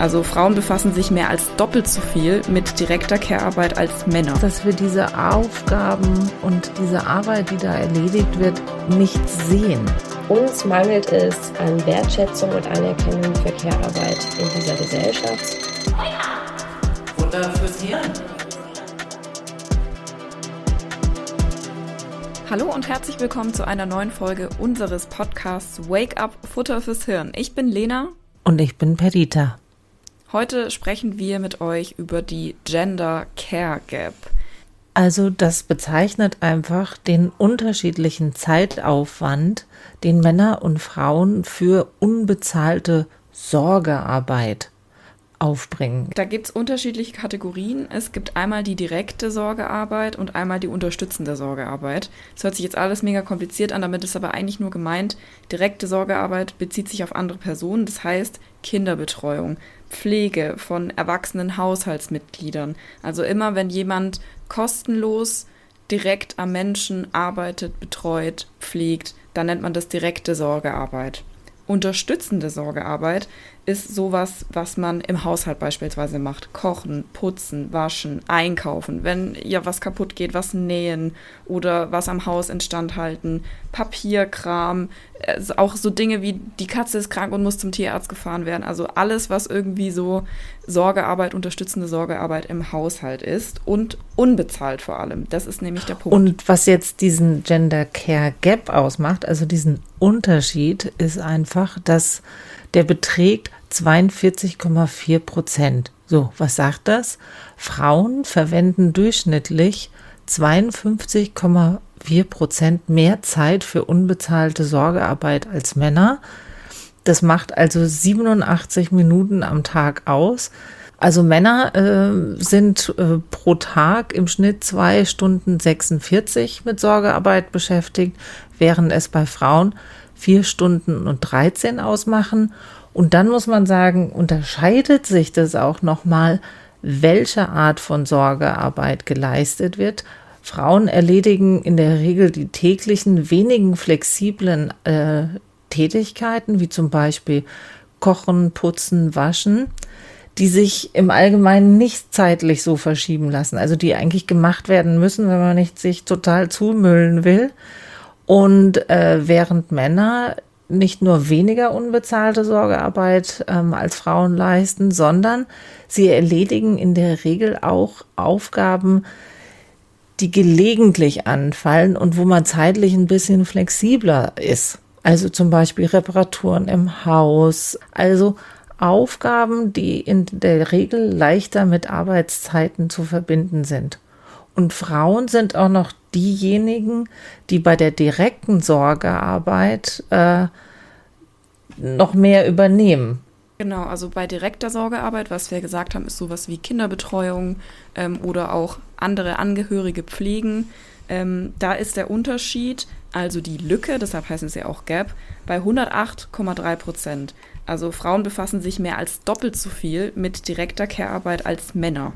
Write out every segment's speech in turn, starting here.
Also Frauen befassen sich mehr als doppelt so viel mit direkter Care-Arbeit als Männer. Dass wir diese Aufgaben und diese Arbeit, die da erledigt wird, nicht sehen. Uns mangelt es an Wertschätzung und Anerkennung für Care-Arbeit in dieser Gesellschaft. Wunder fürs Hirn. Hallo und herzlich willkommen zu einer neuen Folge unseres Podcasts Wake Up Futter fürs Hirn. Ich bin Lena. Und ich bin Perita. Heute sprechen wir mit euch über die Gender Care Gap. Also das bezeichnet einfach den unterschiedlichen Zeitaufwand, den Männer und Frauen für unbezahlte Sorgearbeit aufbringen. Da gibt es unterschiedliche Kategorien. Es gibt einmal die direkte Sorgearbeit und einmal die unterstützende Sorgearbeit. Das hört sich jetzt alles mega kompliziert an, damit ist aber eigentlich nur gemeint, direkte Sorgearbeit bezieht sich auf andere Personen, das heißt Kinderbetreuung, Pflege von erwachsenen Haushaltsmitgliedern. Also immer, wenn jemand kostenlos direkt am Menschen arbeitet, betreut, pflegt, dann nennt man das direkte Sorgearbeit. Unterstützende Sorgearbeit ist sowas, was man im Haushalt beispielsweise macht. Kochen, putzen, waschen, einkaufen, wenn ja was kaputt geht, was nähen oder was am Haus instand halten, Papierkram, also auch so Dinge wie die Katze ist krank und muss zum Tierarzt gefahren werden. Also alles, was irgendwie so Sorgearbeit, unterstützende Sorgearbeit im Haushalt ist und unbezahlt vor allem. Das ist nämlich der Punkt. Und was jetzt diesen Gender Care Gap ausmacht, also diesen Unterschied, ist einfach, dass der beträgt 42,4 Prozent. So, was sagt das? Frauen verwenden durchschnittlich 52,4 Prozent mehr Zeit für unbezahlte Sorgearbeit als Männer. Das macht also 87 Minuten am Tag aus. Also Männer äh, sind äh, pro Tag im Schnitt zwei Stunden 46 mit Sorgearbeit beschäftigt, während es bei Frauen vier Stunden und 13 ausmachen. Und dann muss man sagen, unterscheidet sich das auch nochmal, welche Art von Sorgearbeit geleistet wird. Frauen erledigen in der Regel die täglichen, wenigen flexiblen äh, Tätigkeiten, wie zum Beispiel Kochen, Putzen, Waschen, die sich im Allgemeinen nicht zeitlich so verschieben lassen, also die eigentlich gemacht werden müssen, wenn man nicht sich total zumüllen will. Und äh, während Männer nicht nur weniger unbezahlte Sorgearbeit ähm, als Frauen leisten, sondern sie erledigen in der Regel auch Aufgaben, die gelegentlich anfallen und wo man zeitlich ein bisschen flexibler ist. Also zum Beispiel Reparaturen im Haus. Also Aufgaben, die in der Regel leichter mit Arbeitszeiten zu verbinden sind. Und Frauen sind auch noch diejenigen, die bei der direkten Sorgearbeit äh, noch mehr übernehmen. Genau, also bei direkter Sorgearbeit, was wir gesagt haben, ist sowas wie Kinderbetreuung ähm, oder auch andere Angehörige pflegen. Ähm, da ist der Unterschied, also die Lücke, deshalb heißen sie ja auch Gap, bei 108,3 Prozent. Also Frauen befassen sich mehr als doppelt so viel mit direkter Care-Arbeit als Männer.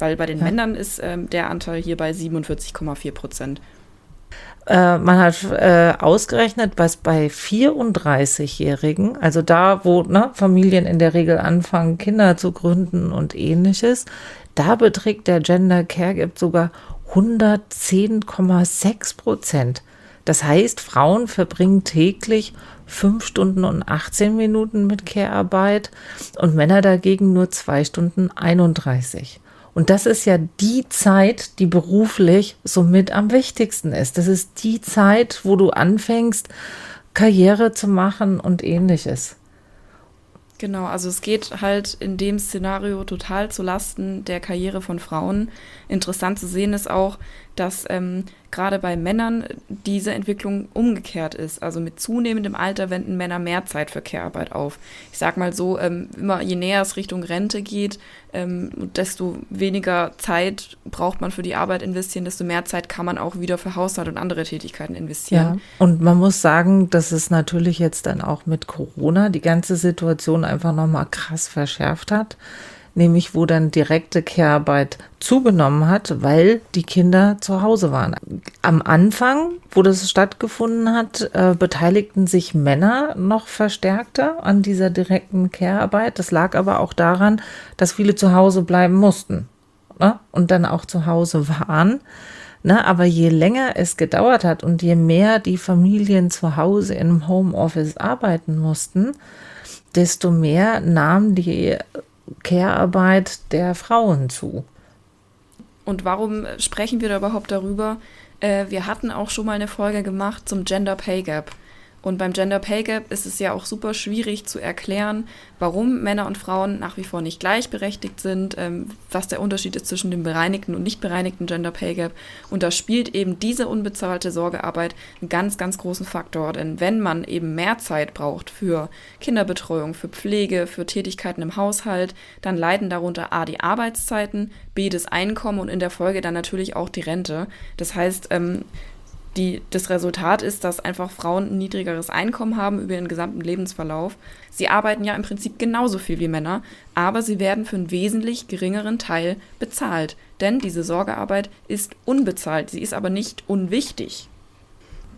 Weil bei den ja. Männern ist ähm, der Anteil hier bei 47,4 Prozent. Äh, man hat äh, ausgerechnet, was bei 34-Jährigen, also da, wo ne, Familien in der Regel anfangen, Kinder zu gründen und ähnliches, da beträgt der Gender Care Gap sogar 110,6 Prozent. Das heißt, Frauen verbringen täglich 5 Stunden und 18 Minuten mit Care-Arbeit und Männer dagegen nur 2 Stunden 31. Und das ist ja die Zeit, die beruflich somit am wichtigsten ist. Das ist die Zeit, wo du anfängst, Karriere zu machen und ähnliches. Genau, also es geht halt in dem Szenario total zu Lasten der Karriere von Frauen. Interessant zu sehen ist auch, dass ähm, gerade bei Männern diese Entwicklung umgekehrt ist. Also mit zunehmendem Alter wenden Männer mehr Zeit für Care-Arbeit auf. Ich sag mal so, ähm, immer je näher es Richtung Rente geht, ähm, desto weniger Zeit braucht man für die Arbeit investieren, desto mehr Zeit kann man auch wieder für Haushalt und andere Tätigkeiten investieren. Ja, und man muss sagen, dass es natürlich jetzt dann auch mit Corona die ganze Situation einfach nochmal krass verschärft hat. Nämlich wo dann direkte Care-Arbeit zugenommen hat, weil die Kinder zu Hause waren. Am Anfang, wo das stattgefunden hat, äh, beteiligten sich Männer noch verstärkter an dieser direkten Care-Arbeit. Das lag aber auch daran, dass viele zu Hause bleiben mussten ne? und dann auch zu Hause waren. Ne, aber je länger es gedauert hat und je mehr die Familien zu Hause im Homeoffice arbeiten mussten, desto mehr nahm die Care-Arbeit der Frauen zu. Und warum sprechen wir da überhaupt darüber? Äh, wir hatten auch schon mal eine Folge gemacht zum Gender Pay Gap. Und beim Gender Pay Gap ist es ja auch super schwierig zu erklären, warum Männer und Frauen nach wie vor nicht gleichberechtigt sind, ähm, was der Unterschied ist zwischen dem bereinigten und nicht bereinigten Gender Pay Gap. Und da spielt eben diese unbezahlte Sorgearbeit einen ganz, ganz großen Faktor. Denn wenn man eben mehr Zeit braucht für Kinderbetreuung, für Pflege, für Tätigkeiten im Haushalt, dann leiden darunter A die Arbeitszeiten, B das Einkommen und in der Folge dann natürlich auch die Rente. Das heißt, ähm, die, das Resultat ist, dass einfach Frauen ein niedrigeres Einkommen haben über ihren gesamten Lebensverlauf. Sie arbeiten ja im Prinzip genauso viel wie Männer, aber sie werden für einen wesentlich geringeren Teil bezahlt. Denn diese Sorgearbeit ist unbezahlt, sie ist aber nicht unwichtig.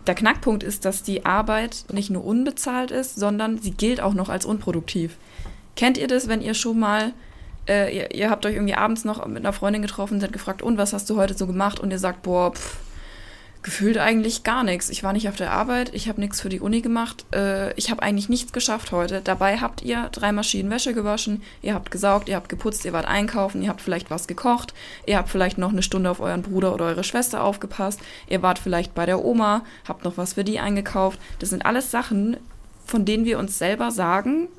Der Knackpunkt ist, dass die Arbeit nicht nur unbezahlt ist, sondern sie gilt auch noch als unproduktiv. Kennt ihr das, wenn ihr schon mal äh, ihr, ihr, habt euch irgendwie abends noch mit einer Freundin getroffen, seid gefragt, und was hast du heute so gemacht? Und ihr sagt, boah, pff, gefühlt eigentlich gar nichts. Ich war nicht auf der Arbeit, ich habe nichts für die Uni gemacht, äh, ich habe eigentlich nichts geschafft heute. Dabei habt ihr drei Maschinen Wäsche gewaschen, ihr habt gesaugt, ihr habt geputzt, ihr wart einkaufen, ihr habt vielleicht was gekocht, ihr habt vielleicht noch eine Stunde auf euren Bruder oder eure Schwester aufgepasst, ihr wart vielleicht bei der Oma, habt noch was für die eingekauft. Das sind alles Sachen, von denen wir uns selber sagen,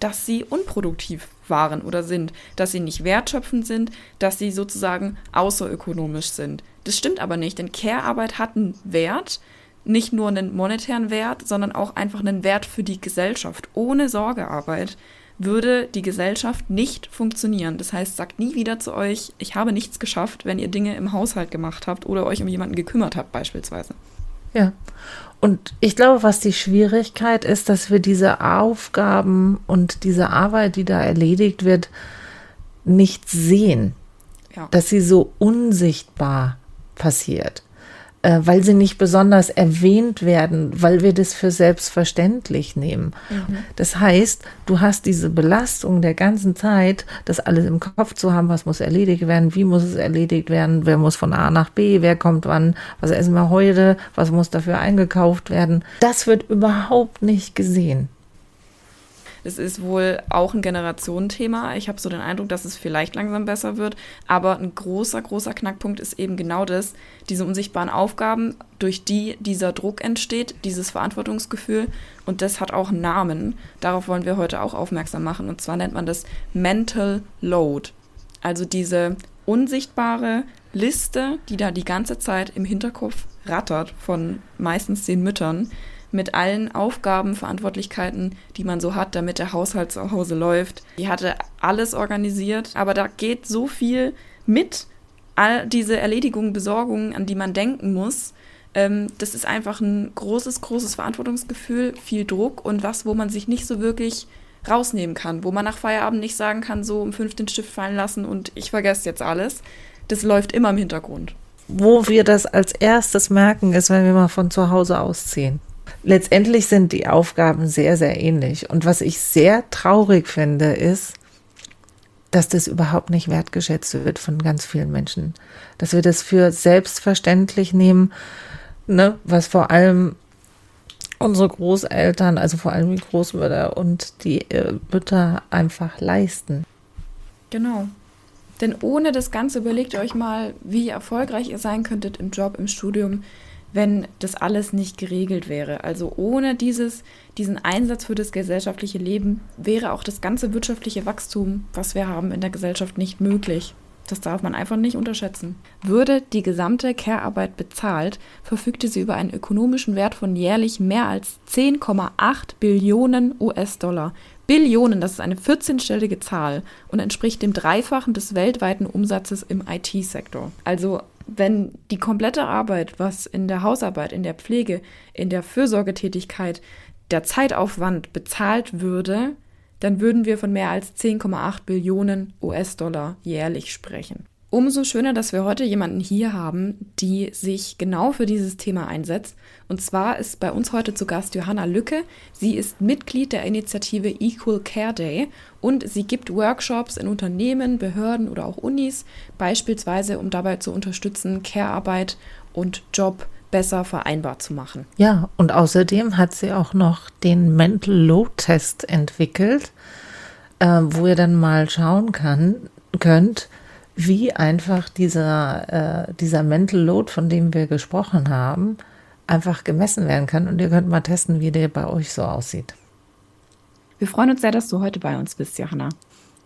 dass sie unproduktiv waren oder sind, dass sie nicht wertschöpfend sind, dass sie sozusagen außerökonomisch sind. Das stimmt aber nicht, denn Care-Arbeit hat einen Wert, nicht nur einen monetären Wert, sondern auch einfach einen Wert für die Gesellschaft. Ohne Sorgearbeit würde die Gesellschaft nicht funktionieren. Das heißt, sagt nie wieder zu euch, ich habe nichts geschafft, wenn ihr Dinge im Haushalt gemacht habt oder euch um jemanden gekümmert habt beispielsweise. Ja. Und ich glaube, was die Schwierigkeit ist, dass wir diese Aufgaben und diese Arbeit, die da erledigt wird, nicht sehen. Ja. Dass sie so unsichtbar passiert, äh, weil sie nicht besonders erwähnt werden, weil wir das für selbstverständlich nehmen. Mhm. Das heißt, du hast diese Belastung der ganzen Zeit, das alles im Kopf zu haben, was muss erledigt werden, wie muss es erledigt werden, wer muss von A nach B, wer kommt wann, was essen wir heute, was muss dafür eingekauft werden. Das wird überhaupt nicht gesehen. Es ist wohl auch ein Generationenthema. Ich habe so den Eindruck, dass es vielleicht langsam besser wird. Aber ein großer, großer Knackpunkt ist eben genau das, diese unsichtbaren Aufgaben, durch die dieser Druck entsteht, dieses Verantwortungsgefühl. Und das hat auch einen Namen. Darauf wollen wir heute auch aufmerksam machen. Und zwar nennt man das Mental Load. Also diese unsichtbare Liste, die da die ganze Zeit im Hinterkopf rattert von meistens den Müttern, mit allen Aufgaben, Verantwortlichkeiten, die man so hat, damit der Haushalt zu Hause läuft. Die hatte alles organisiert, aber da geht so viel mit, all diese Erledigungen, Besorgungen, an die man denken muss. Ähm, das ist einfach ein großes, großes Verantwortungsgefühl, viel Druck und was, wo man sich nicht so wirklich rausnehmen kann, wo man nach Feierabend nicht sagen kann, so um fünf den Stift fallen lassen und ich vergesse jetzt alles. Das läuft immer im Hintergrund. Wo wir das als erstes merken, ist, wenn wir mal von zu Hause ausziehen. Letztendlich sind die Aufgaben sehr, sehr ähnlich. Und was ich sehr traurig finde, ist, dass das überhaupt nicht wertgeschätzt wird von ganz vielen Menschen. Dass wir das für selbstverständlich nehmen, ne, was vor allem unsere Großeltern, also vor allem die Großmütter und die äh, Mütter einfach leisten. Genau. Denn ohne das Ganze überlegt euch mal, wie erfolgreich ihr sein könntet im Job, im Studium, wenn das alles nicht geregelt wäre. Also ohne dieses, diesen Einsatz für das gesellschaftliche Leben wäre auch das ganze wirtschaftliche Wachstum, was wir haben in der Gesellschaft, nicht möglich. Das darf man einfach nicht unterschätzen. Würde die gesamte Care-Arbeit bezahlt, verfügte sie über einen ökonomischen Wert von jährlich mehr als 10,8 Billionen US-Dollar. Billionen, das ist eine 14-stellige Zahl und entspricht dem Dreifachen des weltweiten Umsatzes im IT-Sektor. Also wenn die komplette Arbeit, was in der Hausarbeit, in der Pflege, in der Fürsorgetätigkeit, der Zeitaufwand bezahlt würde, dann würden wir von mehr als 10,8 Billionen US-Dollar jährlich sprechen. Umso schöner, dass wir heute jemanden hier haben, die sich genau für dieses Thema einsetzt. Und zwar ist bei uns heute zu Gast Johanna Lücke. Sie ist Mitglied der Initiative Equal Care Day und sie gibt Workshops in Unternehmen, Behörden oder auch Unis, beispielsweise um dabei zu unterstützen, Care-Arbeit und Job besser vereinbar zu machen. Ja, und außerdem hat sie auch noch den Mental Load Test entwickelt, äh, wo ihr dann mal schauen kann, könnt, wie einfach dieser, äh, dieser Mental Load, von dem wir gesprochen haben, einfach gemessen werden kann. Und ihr könnt mal testen, wie der bei euch so aussieht. Wir freuen uns sehr, dass du heute bei uns bist, Johanna.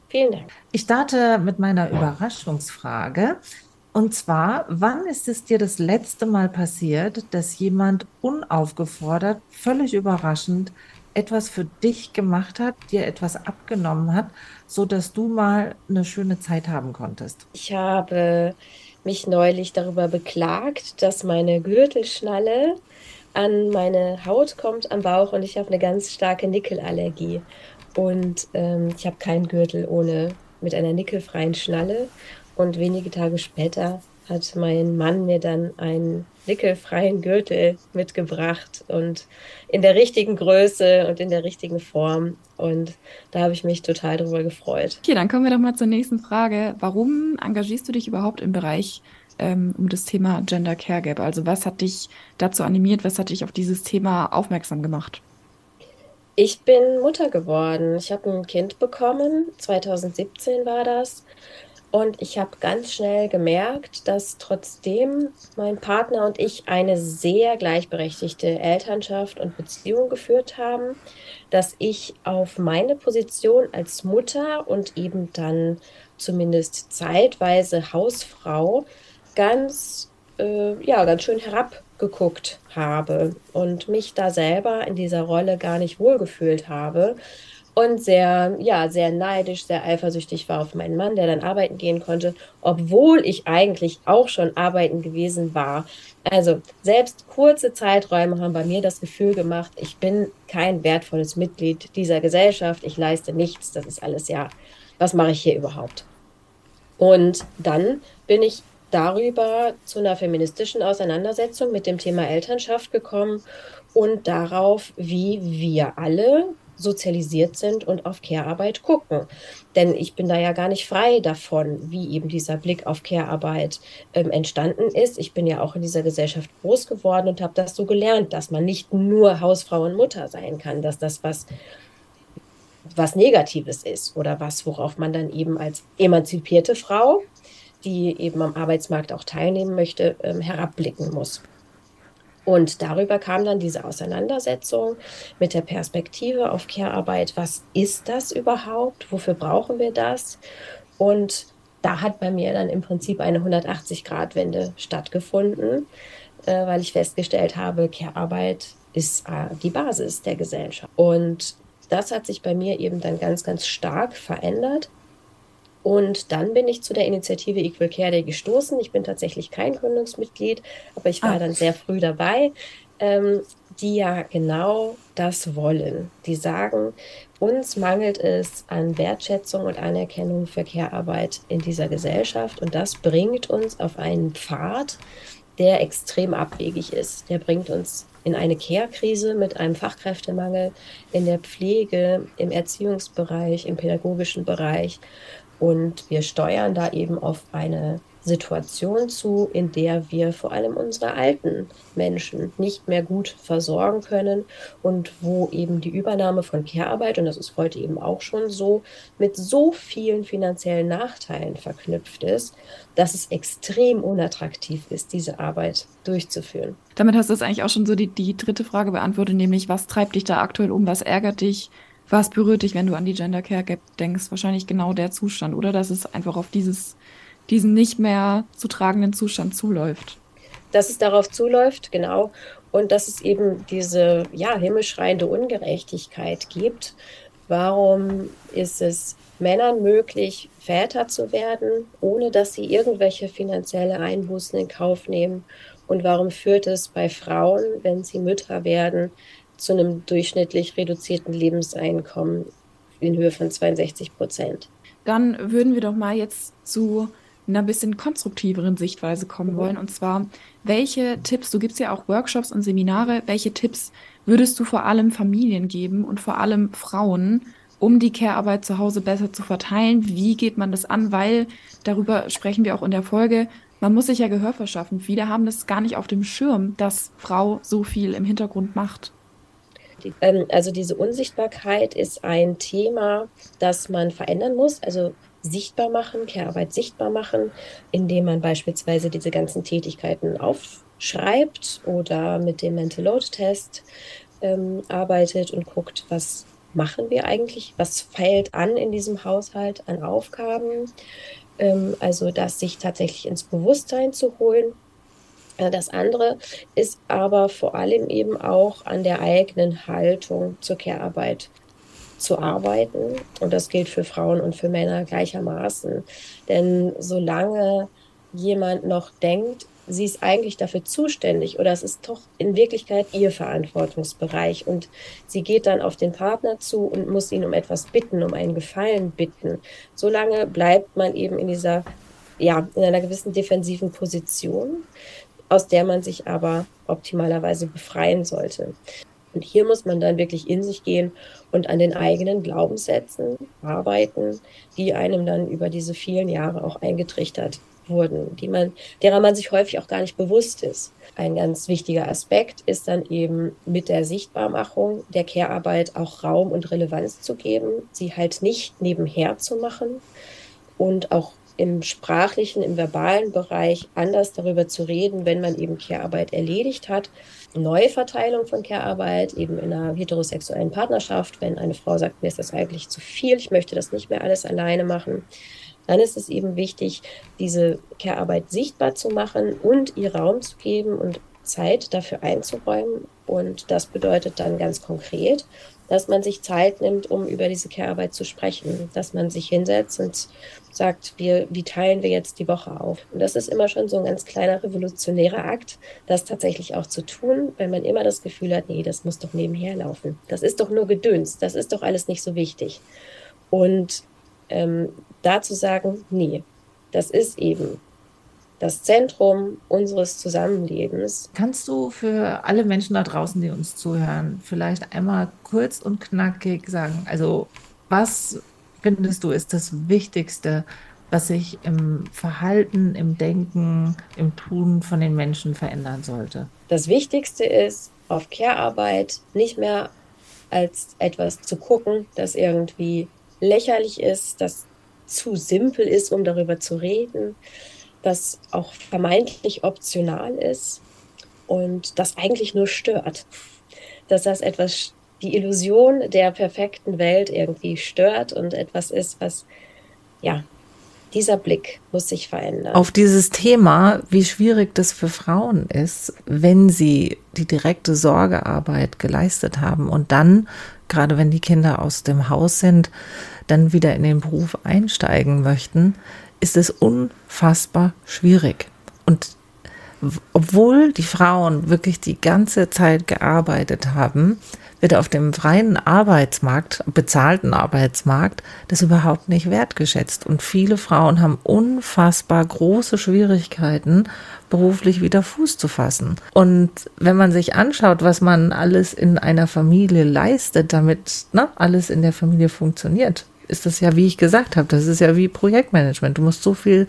Vielen Dank. Ich starte mit meiner Überraschungsfrage. Und zwar, wann ist es dir das letzte Mal passiert, dass jemand unaufgefordert, völlig überraschend etwas für dich gemacht hat, dir etwas abgenommen hat, so dass du mal eine schöne Zeit haben konntest? Ich habe mich neulich darüber beklagt, dass meine Gürtelschnalle an meine Haut kommt am Bauch und ich habe eine ganz starke Nickelallergie. Und ähm, ich habe keinen Gürtel ohne mit einer nickelfreien Schnalle. Und wenige Tage später hat mein Mann mir dann einen wickelfreien Gürtel mitgebracht und in der richtigen Größe und in der richtigen Form. Und da habe ich mich total drüber gefreut. Okay, dann kommen wir doch mal zur nächsten Frage. Warum engagierst du dich überhaupt im Bereich ähm, um das Thema Gender Care Gap? Also was hat dich dazu animiert, was hat dich auf dieses Thema aufmerksam gemacht? Ich bin Mutter geworden. Ich habe ein Kind bekommen. 2017 war das. Und ich habe ganz schnell gemerkt, dass trotzdem mein Partner und ich eine sehr gleichberechtigte Elternschaft und Beziehung geführt haben, dass ich auf meine Position als Mutter und eben dann zumindest zeitweise Hausfrau ganz, äh, ja, ganz schön herabgeguckt habe und mich da selber in dieser Rolle gar nicht wohlgefühlt habe und sehr, ja, sehr neidisch, sehr eifersüchtig war auf meinen Mann, der dann arbeiten gehen konnte, obwohl ich eigentlich auch schon arbeiten gewesen war. Also selbst kurze Zeiträume haben bei mir das Gefühl gemacht, ich bin kein wertvolles Mitglied dieser Gesellschaft, ich leiste nichts, das ist alles ja, was mache ich hier überhaupt? Und dann bin ich darüber zu einer feministischen Auseinandersetzung mit dem Thema Elternschaft gekommen und darauf, wie wir alle sozialisiert sind und auf Care-Arbeit gucken. Denn ich bin da ja gar nicht frei davon, wie eben dieser Blick auf Care-Arbeit ähm, entstanden ist. Ich bin ja auch in dieser Gesellschaft groß geworden und habe das so gelernt, dass man nicht nur Hausfrau und Mutter sein kann, dass das was was Negatives ist oder was, worauf man dann eben als emanzipierte Frau, die eben am Arbeitsmarkt auch teilnehmen möchte, ähm, herabblicken muss. Und darüber kam dann diese Auseinandersetzung mit der Perspektive auf Care-Arbeit. Was ist das überhaupt? Wofür brauchen wir das? Und da hat bei mir dann im Prinzip eine 180-Grad-Wende stattgefunden, äh, weil ich festgestellt habe, Care-Arbeit ist äh, die Basis der Gesellschaft. Und das hat sich bei mir eben dann ganz, ganz stark verändert. Und dann bin ich zu der Initiative Equal Care Day gestoßen. Ich bin tatsächlich kein Gründungsmitglied, aber ich war ah. dann sehr früh dabei, ähm, die ja genau das wollen. Die sagen, uns mangelt es an Wertschätzung und Anerkennung für Care-Arbeit in dieser Gesellschaft und das bringt uns auf einen Pfad, der extrem abwegig ist. Der bringt uns in eine Care-Krise mit einem Fachkräftemangel in der Pflege, im Erziehungsbereich, im pädagogischen Bereich. Und wir steuern da eben auf eine Situation zu, in der wir vor allem unsere alten Menschen nicht mehr gut versorgen können und wo eben die Übernahme von Care-Arbeit, und das ist heute eben auch schon so, mit so vielen finanziellen Nachteilen verknüpft ist, dass es extrem unattraktiv ist, diese Arbeit durchzuführen. Damit hast du jetzt eigentlich auch schon so die, die dritte Frage beantwortet, nämlich was treibt dich da aktuell um, was ärgert dich? Was berührt dich, wenn du an die Gender Care Gap denkst? Wahrscheinlich genau der Zustand, oder? Dass es einfach auf dieses, diesen nicht mehr zu tragenden Zustand zuläuft. Dass es darauf zuläuft, genau. Und dass es eben diese, ja, himmelschreiende Ungerechtigkeit gibt. Warum ist es Männern möglich, Väter zu werden, ohne dass sie irgendwelche finanzielle Einbußen in Kauf nehmen? Und warum führt es bei Frauen, wenn sie Mütter werden, zu einem durchschnittlich reduzierten Lebenseinkommen in Höhe von 62 Prozent. Dann würden wir doch mal jetzt zu einer bisschen konstruktiveren Sichtweise kommen mhm. wollen. Und zwar, welche Tipps, du gibst ja auch Workshops und Seminare, welche Tipps würdest du vor allem Familien geben und vor allem Frauen, um die Care-Arbeit zu Hause besser zu verteilen? Wie geht man das an? Weil darüber sprechen wir auch in der Folge. Man muss sich ja Gehör verschaffen. Viele haben das gar nicht auf dem Schirm, dass Frau so viel im Hintergrund macht. Ähm, also diese Unsichtbarkeit ist ein Thema, das man verändern muss. Also sichtbar machen, Care-Arbeit sichtbar machen, indem man beispielsweise diese ganzen Tätigkeiten aufschreibt oder mit dem Mental Load Test ähm, arbeitet und guckt, was machen wir eigentlich, was fällt an in diesem Haushalt an Aufgaben. Ähm, also das sich tatsächlich ins Bewusstsein zu holen. Äh, das andere ist aber vor allem eben auch an der eigenen Haltung zur Care-Arbeit zu arbeiten. Und das gilt für Frauen und für Männer gleichermaßen. Denn solange jemand noch denkt, sie ist eigentlich dafür zuständig oder es ist doch in Wirklichkeit ihr Verantwortungsbereich und sie geht dann auf den Partner zu und muss ihn um etwas bitten, um einen Gefallen bitten. Solange bleibt man eben in dieser, ja, in einer gewissen defensiven Position, aus der man sich aber optimalerweise befreien sollte. Und hier muss man dann wirklich in sich gehen und an den eigenen Glaubenssätzen arbeiten, die einem dann über diese vielen Jahre auch eingetrichtert wurden, die man, derer man sich häufig auch gar nicht bewusst ist. Ein ganz wichtiger Aspekt ist dann eben mit der Sichtbarmachung der Care-Arbeit auch Raum und Relevanz zu geben, sie halt nicht nebenher zu machen und auch im sprachlichen, im verbalen Bereich anders darüber zu reden, wenn man eben Care-Arbeit erledigt hat, Neuverteilung von Care-Arbeit, eben in einer heterosexuellen Partnerschaft, wenn eine Frau sagt, mir ist das eigentlich zu viel, ich möchte das nicht mehr alles alleine machen, dann ist es eben wichtig, diese Care-Arbeit sichtbar zu machen und ihr Raum zu geben und Zeit dafür einzuräumen. Und das bedeutet dann ganz konkret, dass man sich Zeit nimmt, um über diese Care-Arbeit zu sprechen, dass man sich hinsetzt und sagt, wir, wie teilen wir jetzt die Woche auf? Und das ist immer schon so ein ganz kleiner revolutionärer Akt, das tatsächlich auch zu tun, wenn man immer das Gefühl hat, nee, das muss doch nebenher laufen. Das ist doch nur Gedöns, das ist doch alles nicht so wichtig. Und ähm, da zu sagen, nee, das ist eben das Zentrum unseres Zusammenlebens. Kannst du für alle Menschen da draußen, die uns zuhören, vielleicht einmal kurz und knackig sagen, also was findest du ist das Wichtigste, was sich im Verhalten, im Denken, im Tun von den Menschen verändern sollte? Das Wichtigste ist, auf Care-Arbeit nicht mehr als etwas zu gucken, das irgendwie lächerlich ist, das zu simpel ist, um darüber zu reden, das auch vermeintlich optional ist und das eigentlich nur stört. Dass das etwas, die Illusion der perfekten Welt irgendwie stört und etwas ist, was, ja, dieser Blick muss sich verändern. Auf dieses Thema, wie schwierig das für Frauen ist, wenn sie die direkte Sorgearbeit geleistet haben und dann, gerade wenn die Kinder aus dem Haus sind, dann wieder in den Beruf einsteigen möchten, ist es unfassbar schwierig. Und obwohl die Frauen wirklich die ganze Zeit gearbeitet haben, wird auf dem freien Arbeitsmarkt, bezahlten Arbeitsmarkt, das überhaupt nicht wertgeschätzt. Und viele Frauen haben unfassbar große Schwierigkeiten, beruflich wieder Fuß zu fassen. Und wenn man sich anschaut, was man alles in einer Familie leistet, damit ne, alles in der Familie funktioniert, ist das ja, wie ich gesagt habe, das ist ja wie Projektmanagement. Du musst so viel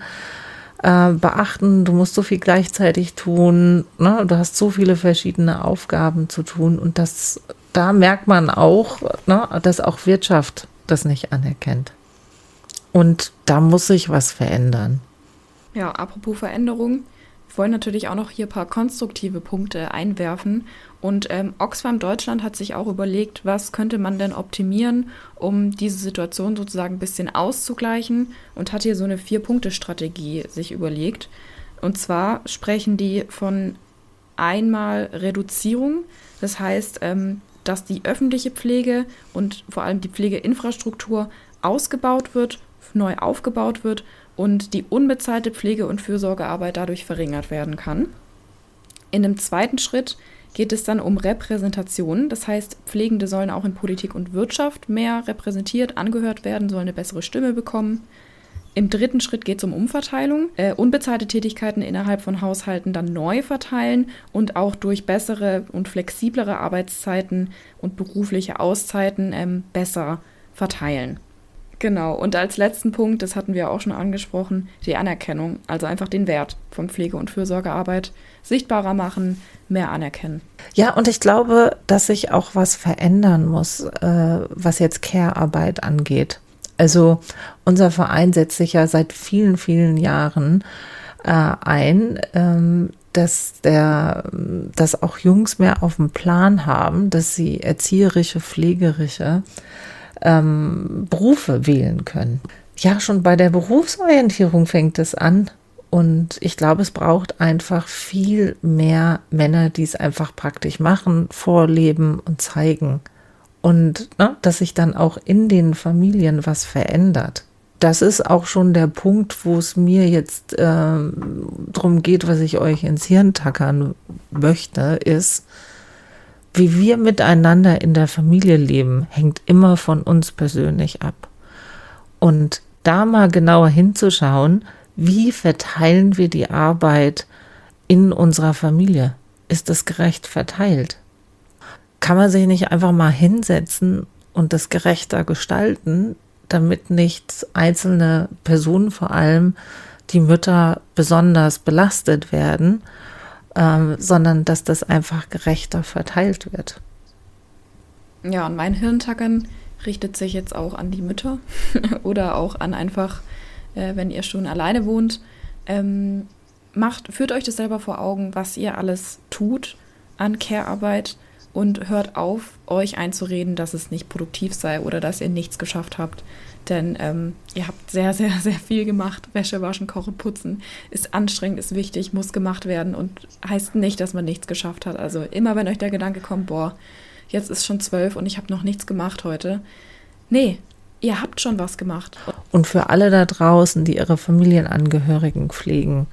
äh, beachten, du musst so viel gleichzeitig tun, ne? du hast so viele verschiedene Aufgaben zu tun und das, da merkt man auch, ne, dass auch Wirtschaft das nicht anerkennt. Und da muss sich was verändern. Ja, apropos Veränderung, wollen natürlich auch noch hier ein paar konstruktive Punkte einwerfen. Und ähm, Oxfam Deutschland hat sich auch überlegt, was könnte man denn optimieren, um diese Situation sozusagen ein bisschen auszugleichen und hat hier so eine Vier-Punkte-Strategie sich überlegt. Und zwar sprechen die von einmal Reduzierung, das heißt, ähm, dass die öffentliche Pflege und vor allem die Pflegeinfrastruktur ausgebaut wird, neu aufgebaut wird und die unbezahlte Pflege- und Fürsorgearbeit dadurch verringert werden kann. In dem zweiten Schritt geht es dann um Repräsentation. Das heißt, Pflegende sollen auch in Politik und Wirtschaft mehr repräsentiert, angehört werden, sollen eine bessere Stimme bekommen. Im dritten Schritt geht es um Umverteilung, äh, unbezahlte Tätigkeiten innerhalb von Haushalten dann neu verteilen und auch durch bessere und flexiblere Arbeitszeiten und berufliche Auszeiten ähm, besser verteilen. Genau, und als letzten Punkt, das hatten wir auch schon angesprochen, die Anerkennung, also einfach den Wert von Pflege- und Fürsorgearbeit sichtbarer machen, mehr anerkennen. Ja, und ich glaube, dass sich auch was verändern muss, äh, was jetzt Care-Arbeit angeht. Also unser Verein setzt sich ja seit vielen, vielen Jahren äh, ein, ähm, dass der, dass auch Jungs mehr auf dem Plan haben, dass sie erzieherische, pflegerische ähm, Berufe wählen können. Ja, schon bei der Berufsorientierung fängt es an. Und ich glaube, es braucht einfach viel mehr Männer, die es einfach praktisch machen, vorleben und zeigen. Und ne, dass sich dann auch in den Familien was verändert. Das ist auch schon der Punkt, wo es mir jetzt äh, darum geht, was ich euch ins Hirn tackern möchte, ist, wie wir miteinander in der Familie leben, hängt immer von uns persönlich ab. Und da mal genauer hinzuschauen, wie verteilen wir die Arbeit in unserer Familie? Ist das gerecht verteilt? Kann man sich nicht einfach mal hinsetzen und das gerechter gestalten, damit nicht einzelne Personen, vor allem die Mütter, besonders belastet werden? Ähm, sondern dass das einfach gerechter verteilt wird. Ja, und mein Hirntackern richtet sich jetzt auch an die Mütter oder auch an einfach, äh, wenn ihr schon alleine wohnt. Ähm, macht, führt euch das selber vor Augen, was ihr alles tut an Care-Arbeit und hört auf, euch einzureden, dass es nicht produktiv sei oder dass ihr nichts geschafft habt. Denn ähm, ihr habt sehr, sehr, sehr viel gemacht. Wäsche waschen, kochen, putzen ist anstrengend, ist wichtig, muss gemacht werden und heißt nicht, dass man nichts geschafft hat. Also immer, wenn euch der Gedanke kommt, boah, jetzt ist schon zwölf und ich habe noch nichts gemacht heute. Nee, ihr habt schon was gemacht. Und für alle da draußen, die ihre Familienangehörigen pflegen,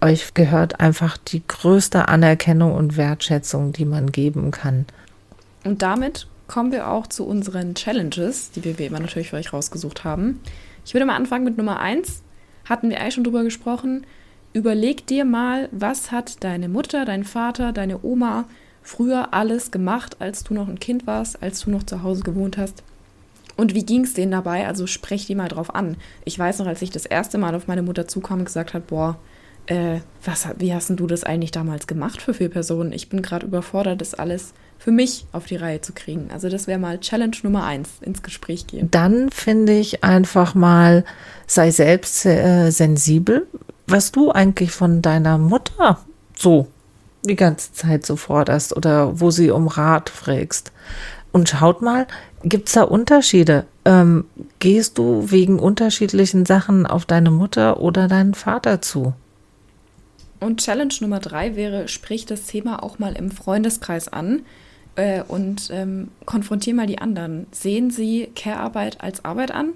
euch gehört einfach die größte Anerkennung und Wertschätzung, die man geben kann. Und damit kommen wir auch zu unseren Challenges, die wir wie immer natürlich für euch rausgesucht haben. Ich würde mal anfangen mit Nummer 1. Hatten wir eigentlich schon drüber gesprochen. Überleg dir mal, was hat deine Mutter, dein Vater, deine Oma früher alles gemacht, als du noch ein Kind warst, als du noch zu Hause gewohnt hast. Und wie ging es denen dabei? Also sprech die mal drauf an. Ich weiß noch, als ich das erste Mal auf meine Mutter zukam und gesagt habe, boah, äh, was, wie hast du das eigentlich damals gemacht für vier Personen? Ich bin gerade überfordert, das alles für mich auf die Reihe zu kriegen. Also das wäre mal Challenge Nummer eins, ins Gespräch gehen. Dann finde ich einfach mal, sei selbst äh, sensibel, was du eigentlich von deiner Mutter so die ganze Zeit so forderst oder wo sie um Rat fragst. Und schaut mal, gibt es da Unterschiede? Ähm, gehst du wegen unterschiedlichen Sachen auf deine Mutter oder deinen Vater zu? Und Challenge Nummer drei wäre, sprich das Thema auch mal im Freundeskreis an äh, und ähm, konfrontier mal die anderen. Sehen Sie Care-Arbeit als Arbeit an?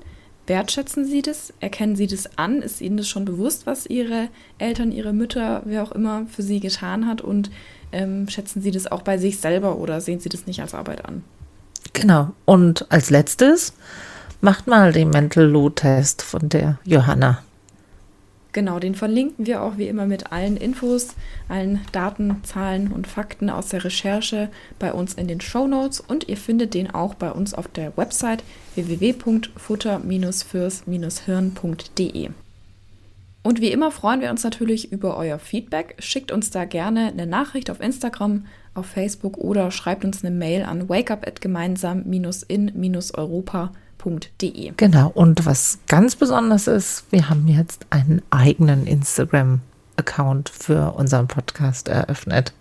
Wertschätzen Sie das? Erkennen Sie das an? Ist Ihnen das schon bewusst, was Ihre Eltern, Ihre Mütter, wer auch immer für Sie getan hat? Und ähm, schätzen Sie das auch bei sich selber oder sehen Sie das nicht als Arbeit an? Genau. Und als letztes, macht mal den Mental Load Test von der Johanna. Genau, den verlinken wir auch wie immer mit allen Infos, allen Daten, Zahlen und Fakten aus der Recherche bei uns in den Show Notes und ihr findet den auch bei uns auf der Website www.futter-fürs-hirn.de. Und wie immer freuen wir uns natürlich über euer Feedback. Schickt uns da gerne eine Nachricht auf Instagram, auf Facebook oder schreibt uns eine Mail an wakeup@gemeinsam-in-europa.de www.instagram.de. Genau, und was ganz besonders ist, wir haben jetzt einen eigenen Instagram-Account für unseren Podcast eröffnet.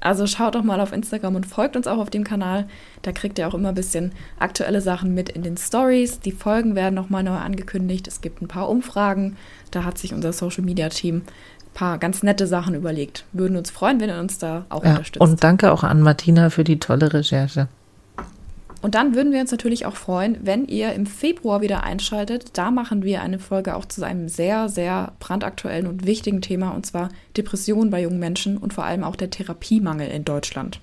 Also schaut doch mal auf Instagram und folgt uns auch auf dem Kanal. Da kriegt ihr auch immer ein bisschen aktuelle Sachen mit in den Stories. Die Folgen werden nochmal neu angekündigt. Es gibt ein paar Umfragen. Da hat sich unser Social Media Team ein paar ganz nette Sachen überlegt. Würden uns freuen, wenn ihr uns da auch ja, unterstützt. Und danke auch an Martina für die tolle Recherche. Und dann würden wir uns natürlich auch freuen, wenn ihr im Februar wieder einschaltet. Da machen wir eine Folge auch zu einem sehr, sehr brandaktuellen und wichtigen Thema, und zwar Depressionen bei jungen Menschen und vor allem auch der Therapiemangel in Deutschland.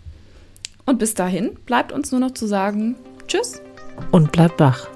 Und bis dahin bleibt uns nur noch zu sagen, tschüss. Und bleibt wach.